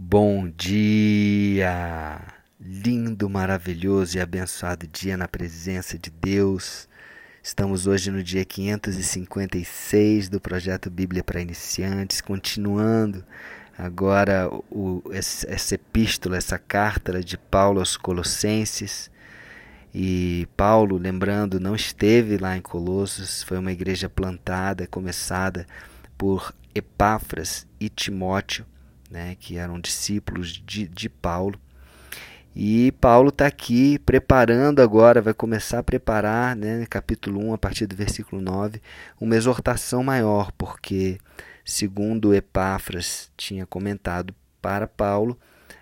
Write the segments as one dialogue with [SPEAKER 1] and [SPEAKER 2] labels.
[SPEAKER 1] Bom dia! Lindo, maravilhoso e abençoado dia na presença de Deus. Estamos hoje no dia 556 do projeto Bíblia para Iniciantes, continuando agora o, essa epístola, essa carta de Paulo aos Colossenses. E Paulo, lembrando, não esteve lá em Colossos, foi uma igreja plantada, começada por Epáfras e Timóteo né, que eram discípulos de, de Paulo. E Paulo está aqui preparando agora, vai começar a preparar, né, capítulo 1, a partir do versículo 9, uma exortação maior, porque, segundo Epáfras tinha comentado para Paulo,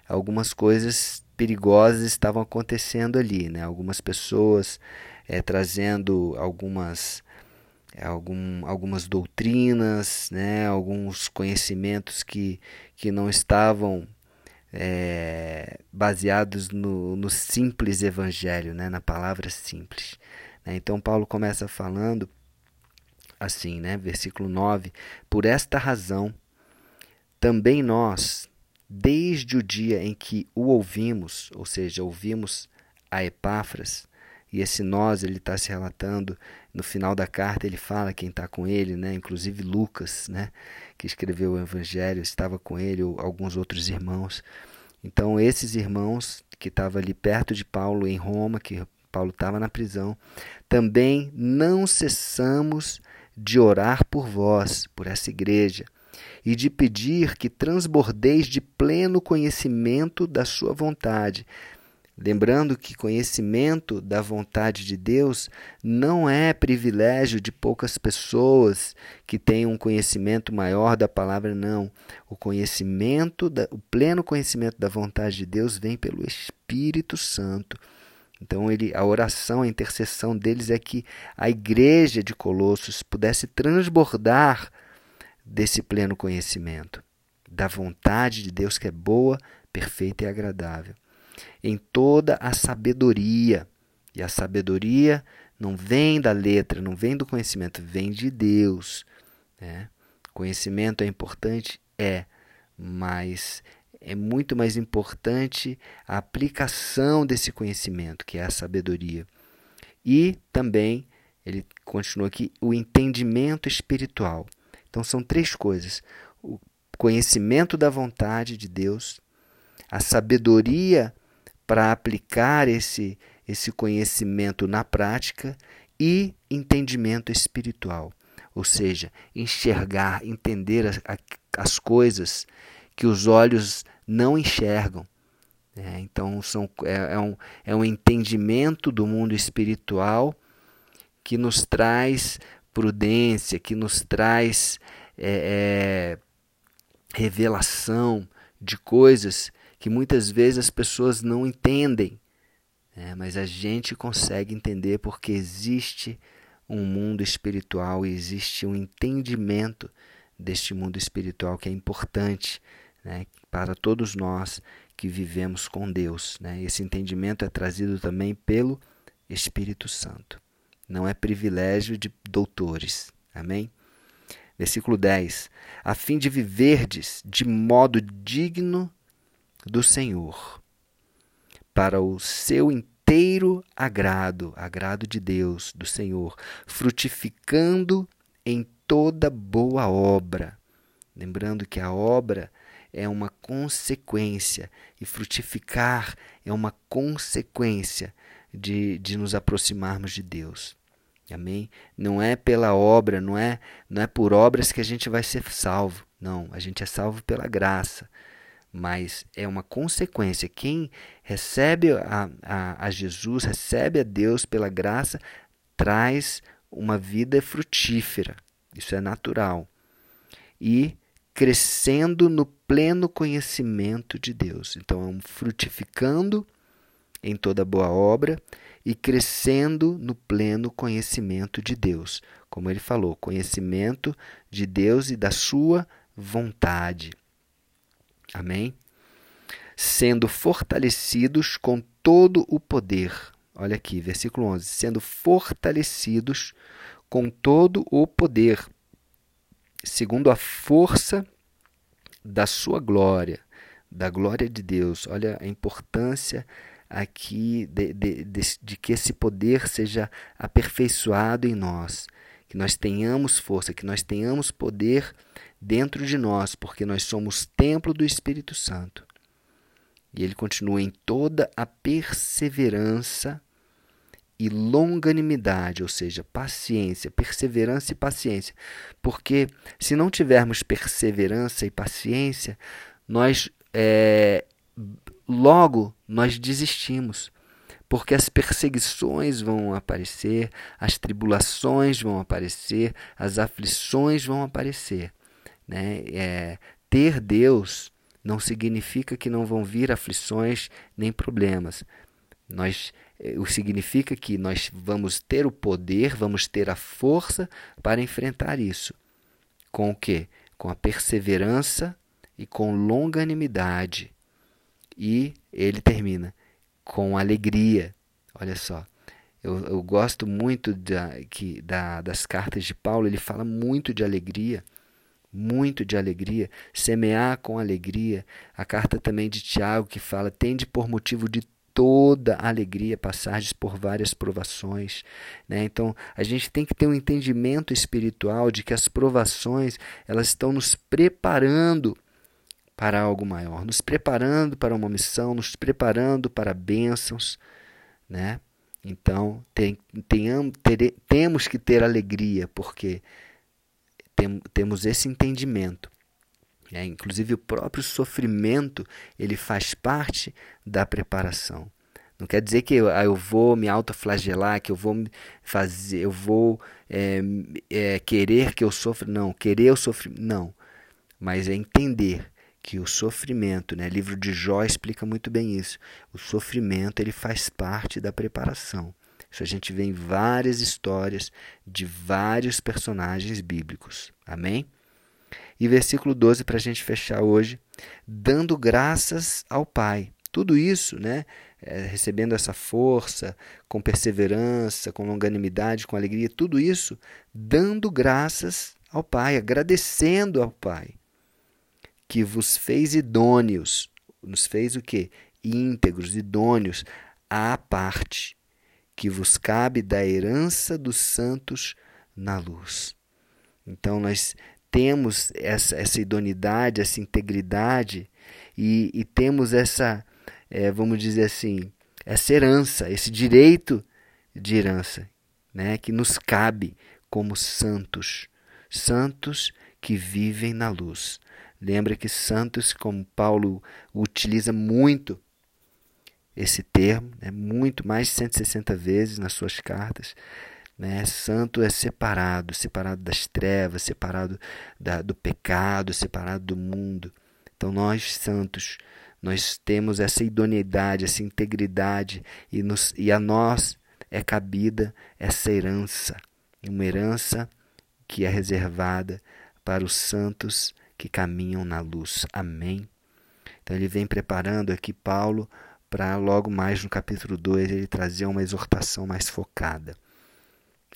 [SPEAKER 1] algumas coisas perigosas estavam acontecendo ali, né? algumas pessoas é, trazendo algumas algum, algumas doutrinas, né, alguns conhecimentos que, que não estavam é, baseados no, no, simples evangelho, né, na palavra simples. Né? Então, Paulo começa falando assim, né, versículo 9: Por esta razão, também nós, desde o dia em que o ouvimos, ou seja, ouvimos a Epáfras, e esse nós ele está se relatando no final da carta ele fala quem está com ele, né? Inclusive Lucas, né? Que escreveu o Evangelho estava com ele, ou alguns outros irmãos. Então esses irmãos que estavam ali perto de Paulo em Roma, que Paulo estava na prisão, também não cessamos de orar por vós, por essa igreja, e de pedir que transbordeis de pleno conhecimento da sua vontade, Lembrando que conhecimento da vontade de Deus não é privilégio de poucas pessoas que têm um conhecimento maior da palavra, não. O conhecimento, da, o pleno conhecimento da vontade de Deus vem pelo Espírito Santo. Então, ele, a oração, a intercessão deles é que a igreja de Colossos pudesse transbordar desse pleno conhecimento, da vontade de Deus que é boa, perfeita e agradável em toda a sabedoria. E a sabedoria não vem da letra, não vem do conhecimento, vem de Deus. Né? Conhecimento é importante? É, mas é muito mais importante a aplicação desse conhecimento, que é a sabedoria. E também, ele continua aqui, o entendimento espiritual. Então são três coisas: o conhecimento da vontade de Deus, a sabedoria para aplicar esse, esse conhecimento na prática e entendimento espiritual, ou seja, enxergar, entender as, as coisas que os olhos não enxergam. É, então, são, é, é, um, é um entendimento do mundo espiritual que nos traz prudência, que nos traz é, é revelação de coisas que muitas vezes as pessoas não entendem, né? mas a gente consegue entender porque existe um mundo espiritual e existe um entendimento deste mundo espiritual que é importante né? para todos nós que vivemos com Deus. Né? Esse entendimento é trazido também pelo Espírito Santo. Não é privilégio de doutores. Amém? Versículo 10: A fim de viverdes de modo digno do Senhor, para o seu inteiro agrado, agrado de Deus, do Senhor, frutificando em toda boa obra. Lembrando que a obra é uma consequência e frutificar é uma consequência de, de nos aproximarmos de Deus. Amém? Não é pela obra, não é, não é por obras que a gente vai ser salvo. Não, a gente é salvo pela graça mas é uma consequência. Quem recebe a, a, a, Jesus, recebe a Deus pela graça, traz uma vida frutífera. Isso é natural. E crescendo no pleno conhecimento de Deus. Então, é um frutificando em toda boa obra e crescendo no pleno conhecimento de Deus. Como ele falou, conhecimento de Deus e da sua vontade. Amém? Sendo fortalecidos com todo o poder. Olha aqui, versículo 11. Sendo fortalecidos com todo o poder, segundo a força da sua glória. da glória de Deus. Olha a importância aqui de, de, de, de, que esse poder seja aperfeiçoado em nós, que nós tenhamos força, que nós tenhamos poder dentro de nós, porque nós somos templo do Espírito Santo. E ele continua em toda a perseverança e longanimidade, ou seja, paciência, perseverança e paciência. Porque se não tivermos perseverança e paciência, nós é, logo nós desistimos. Porque as perseguições vão aparecer, as tribulações vão aparecer, as aflições vão aparecer. Né? É, ter Deus não significa que não vão vir aflições nem problemas. Nós, eh, o significa que nós vamos ter o poder, vamos ter a força para enfrentar isso. Com o quê? Com a perseverança e com longanimidade. E ele termina com alegria. Olha só. Eu, eu gosto muito da, que, da, das cartas de Paulo, ele fala muito de alegria muito de alegria, semear com alegria. A carta também de Tiago que fala: tende por motivo de toda alegria passagens por várias provações. Né? Então, a gente tem que ter um entendimento espiritual de que as provações elas estão nos preparando para algo maior, nos preparando para uma missão, nos preparando para bênçãos. Né? Então, tem, temos que ter alegria, porque tem, temos esse entendimento. É, inclusive o próprio sofrimento ele faz parte da preparação. Não quer dizer que eu, ah, eu vou me autoflagelar, que eu vou fazer, eu vou é, é, querer que eu sofra. Não, querer o sofrimento. Não. Mas é entender que o sofrimento, né? O livro de Jó explica muito bem isso. O sofrimento ele faz parte da preparação. Isso a gente vê em várias histórias de vários personagens bíblicos. Amém? E versículo 12 para a gente fechar hoje, dando graças ao Pai. Tudo isso, né? É, recebendo essa força, com perseverança, com longanimidade, com alegria, tudo isso dando graças ao Pai, agradecendo ao Pai, que vos fez idôneos, nos fez o quê? Íntegros, idôneos, à parte, que vos cabe da herança dos santos na luz. Então nós temos essa, essa idoneidade, essa integridade e, e temos essa, é, vamos dizer assim, essa herança, esse direito de herança, né, que nos cabe como santos, santos que vivem na luz. Lembra que santos, como Paulo utiliza muito esse termo, é muito mais de 160 vezes nas suas cartas. Né? Santo é separado, separado das trevas, separado da, do pecado, separado do mundo. Então nós santos, nós temos essa idoneidade, essa integridade e, nos, e a nós é cabida essa herança, uma herança que é reservada para os santos que caminham na luz. Amém. Então ele vem preparando aqui Paulo para logo mais no capítulo 2 ele trazer uma exortação mais focada.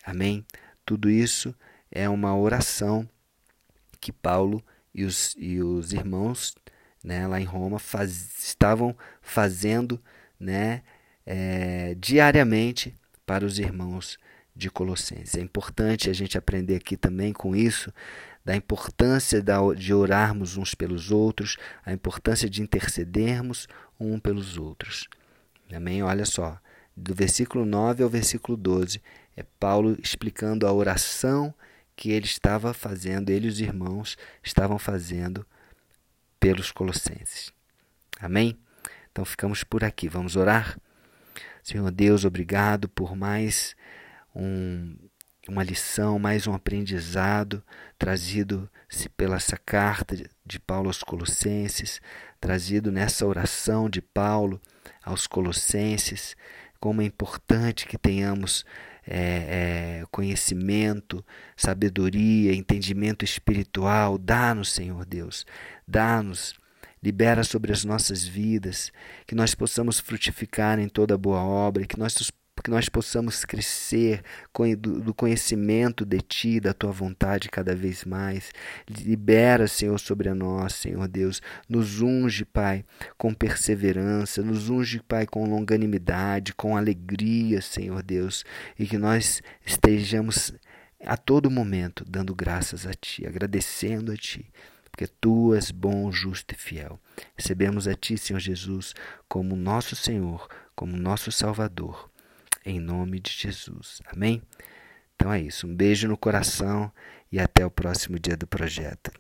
[SPEAKER 1] Amém? Tudo isso é uma oração que Paulo e os, e os irmãos né, lá em Roma faz, estavam fazendo né, é, diariamente para os irmãos de Colossenses. É importante a gente aprender aqui também com isso da importância de orarmos uns pelos outros, a importância de intercedermos um pelos outros. Amém? Olha só, do versículo 9 ao versículo 12, é Paulo explicando a oração que ele estava fazendo, ele e os irmãos estavam fazendo pelos colossenses. Amém? Então ficamos por aqui. Vamos orar? Senhor Deus, obrigado por mais um uma lição, mais um aprendizado trazido pela essa carta de Paulo aos Colossenses, trazido nessa oração de Paulo aos Colossenses. Como é importante que tenhamos é, é, conhecimento, sabedoria, entendimento espiritual. Dá-nos, Senhor Deus, dá-nos libera sobre as nossas vidas, que nós possamos frutificar em toda boa obra, que nós que nós possamos crescer do conhecimento de Ti, da Tua vontade cada vez mais. Libera, Senhor, sobre nós, Senhor Deus. Nos unge, Pai, com perseverança, nos unge, Pai, com longanimidade, com alegria, Senhor Deus, e que nós estejamos a todo momento dando graças a Ti, agradecendo a Ti porque tu és bom, justo e fiel. Recebemos a Ti, Senhor Jesus, como nosso Senhor, como nosso Salvador, em nome de Jesus. Amém? Então é isso. Um beijo no coração e até o próximo dia do projeto.